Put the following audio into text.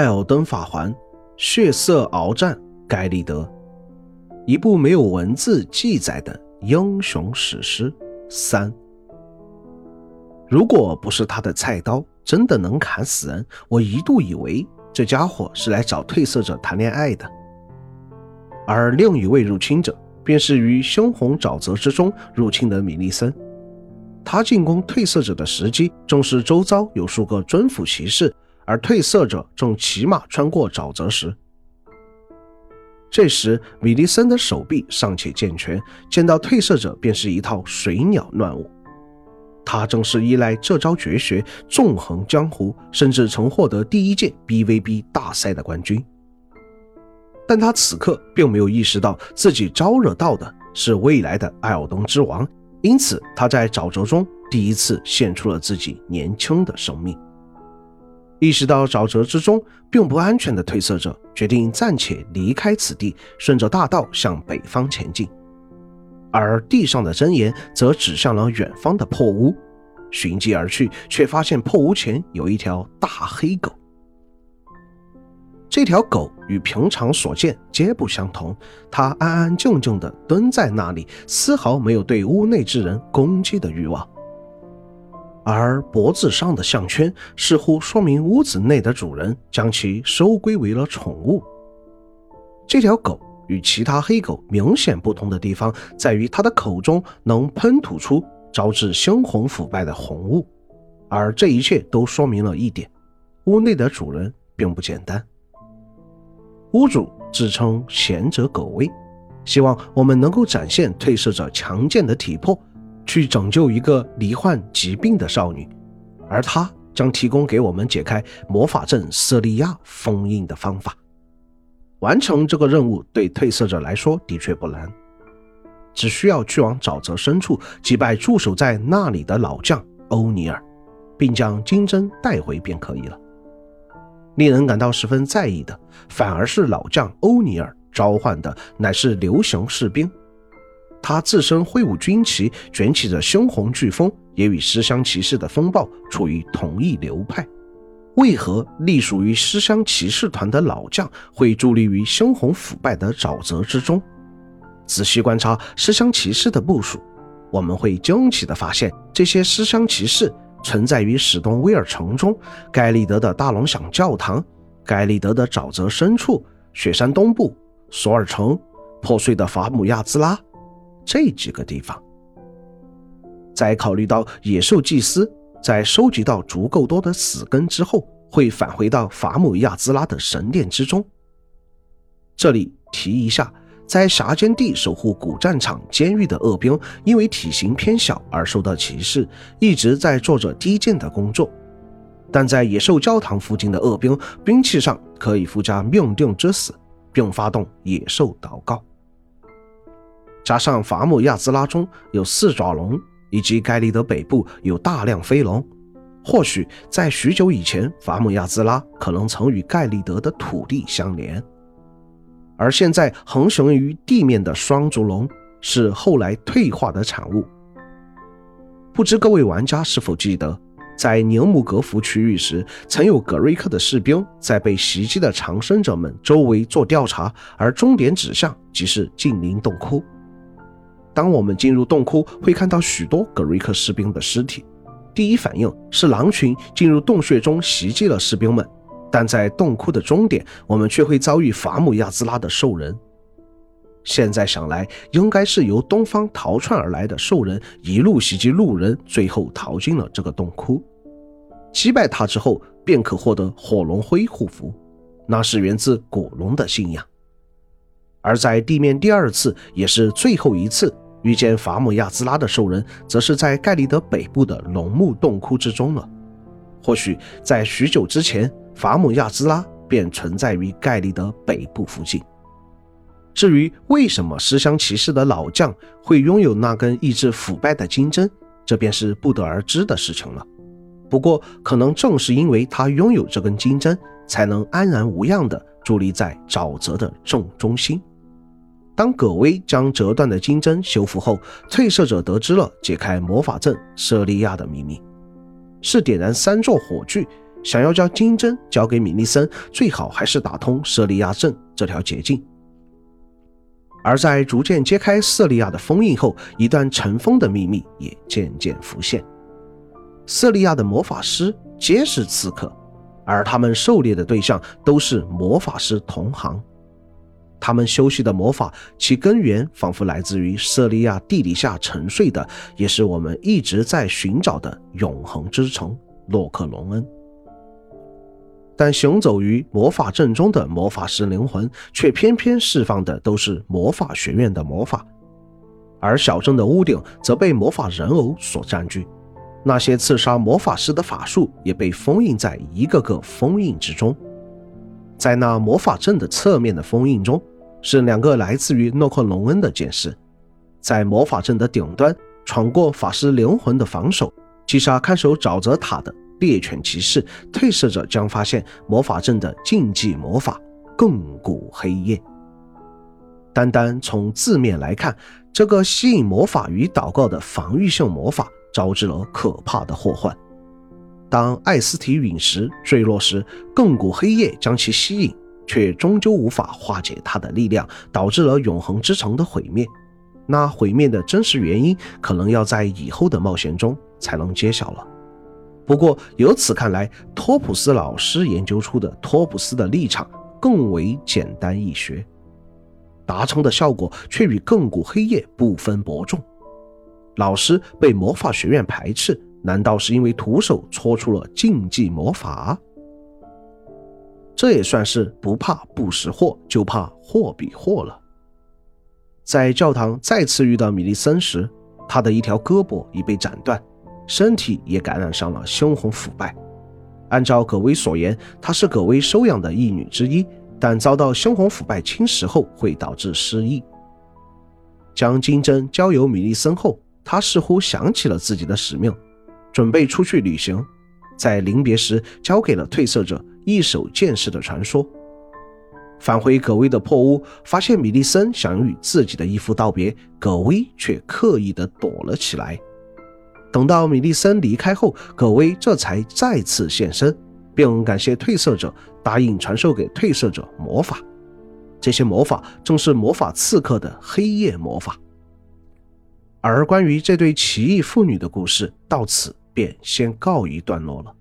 艾尔登法环》《血色鏖战》盖利德，一部没有文字记载的英雄史诗。三，如果不是他的菜刀真的能砍死人，我一度以为这家伙是来找褪色者谈恋爱的。而另一位入侵者，便是于猩红沼泽之中入侵的米利森。他进攻褪色者的时机，正是周遭有数个尊府骑士，而褪色者正骑马穿过沼泽时。这时，米利森的手臂尚且健全，见到褪色者便是一套水鸟乱舞。他正是依赖这招绝学纵横江湖，甚至曾获得第一届 BVB 大赛的冠军。但他此刻并没有意识到自己招惹到的是未来的艾尔登之王，因此他在沼泽中第一次献出了自己年轻的生命。意识到沼泽之中并不安全的褪色者，决定暂且离开此地，顺着大道向北方前进。而地上的针眼则指向了远方的破屋，寻迹而去，却发现破屋前有一条大黑狗。这条狗与平常所见皆不相同，它安安静静地蹲在那里，丝毫没有对屋内之人攻击的欲望。而脖子上的项圈似乎说明屋子内的主人将其收归为了宠物。这条狗与其他黑狗明显不同的地方在于，它的口中能喷吐出招致猩红腐败的红雾，而这一切都说明了一点：屋内的主人并不简单。屋主自称贤者狗威，希望我们能够展现褪色者强健的体魄，去拯救一个罹患疾病的少女，而他将提供给我们解开魔法阵瑟利亚封印的方法。完成这个任务对褪色者来说的确不难，只需要去往沼泽深处击败驻守在那里的老将欧尼尔，并将金针带回便可以了。令人感到十分在意的，反而是老将欧尼尔召唤的乃是流行士兵。他自身挥舞军旗，卷起着猩红飓风，也与思乡骑士的风暴处于同一流派。为何隶属于思乡骑士团的老将会伫立于猩红腐败的沼泽之中？仔细观察思乡骑士的部署，我们会惊奇地发现，这些思乡骑士。存在于史东威尔城中，盖利德的大龙响教堂，盖利德的沼泽深处，雪山东部，索尔城，破碎的法姆亚兹拉，这几个地方。再考虑到野兽祭司在收集到足够多的死根之后，会返回到法姆亚兹拉的神殿之中。这里提一下。在峡间地守护古战场监狱的恶兵，因为体型偏小而受到歧视，一直在做着低贱的工作。但在野兽教堂附近的恶兵，兵器上可以附加命定之死，并发动野兽祷告。加上法姆亚兹拉中有四爪龙，以及盖利德北部有大量飞龙，或许在许久以前，法姆亚兹拉可能曾与盖利德的土地相连。而现在横行于地面的双足龙是后来退化的产物。不知各位玩家是否记得，在宁姆格福区域时，曾有格瑞克的士兵在被袭击的长生者们周围做调查，而终点指向即是近邻洞窟。当我们进入洞窟，会看到许多格瑞克士兵的尸体。第一反应是狼群进入洞穴中袭击了士兵们。但在洞窟的终点，我们却会遭遇法姆亚兹拉的兽人。现在想来，应该是由东方逃窜而来的兽人一路袭击路人，最后逃进了这个洞窟。击败他之后，便可获得火龙灰护符，那是源自古龙的信仰。而在地面第二次，也是最后一次遇见法姆亚兹拉的兽人，则是在盖利德北部的龙木洞窟之中了。或许在许久之前。法姆亚兹拉便存在于盖利德北部附近。至于为什么思乡骑士的老将会拥有那根抑制腐败的金针，这便是不得而知的事情了。不过，可能正是因为他拥有这根金针，才能安然无恙地伫立在沼泽的正中心。当葛威将折断的金针修复后，褪色者得知了解开魔法阵舍利亚的秘密，是点燃三座火炬。想要将金针交给米利森，最好还是打通舍利亚镇这条捷径。而在逐渐揭开瑟利亚的封印后，一段尘封的秘密也渐渐浮现。瑟利亚的魔法师皆是刺客，而他们狩猎的对象都是魔法师同行。他们修习的魔法，其根源仿佛来自于瑟利亚地底下沉睡的，也是我们一直在寻找的永恒之城——洛克隆恩。但行走于魔法阵中的魔法师灵魂，却偏偏释放的都是魔法学院的魔法，而小镇的屋顶则被魔法人偶所占据。那些刺杀魔法师的法术也被封印在一个个封印之中。在那魔法阵的侧面的封印中，是两个来自于诺克隆恩的剑士，在魔法阵的顶端闯过法师灵魂的防守，击杀看守沼泽塔的。猎犬骑士褪色者将发现魔法阵的禁忌魔法亘古黑夜。单单从字面来看，这个吸引魔法与祷告的防御性魔法招致了可怕的祸患。当艾斯提陨石坠落时，亘古黑夜将其吸引，却终究无法化解它的力量，导致了永恒之城的毁灭。那毁灭的真实原因，可能要在以后的冒险中才能揭晓了。不过，由此看来，托普斯老师研究出的托普斯的立场更为简单易学，达成的效果却与亘古黑夜不分伯仲。老师被魔法学院排斥，难道是因为徒手搓出了禁忌魔法？这也算是不怕不识货，就怕货比货了。在教堂再次遇到米利森时，他的一条胳膊已被斩断。身体也感染上了猩红腐败。按照葛薇所言，她是葛薇收养的义女之一，但遭到猩红腐败侵蚀后会导致失忆。将金针交由米利森后，他似乎想起了自己的使命，准备出去旅行。在临别时，交给了褪色者一手剑士的传说。返回葛薇的破屋，发现米利森想与自己的义父道别，葛薇却刻意的躲了起来。等到米利森离开后，葛薇这才再次现身，并感谢褪色者答应传授给褪色者魔法。这些魔法正是魔法刺客的黑夜魔法。而关于这对奇异父女的故事，到此便先告一段落了。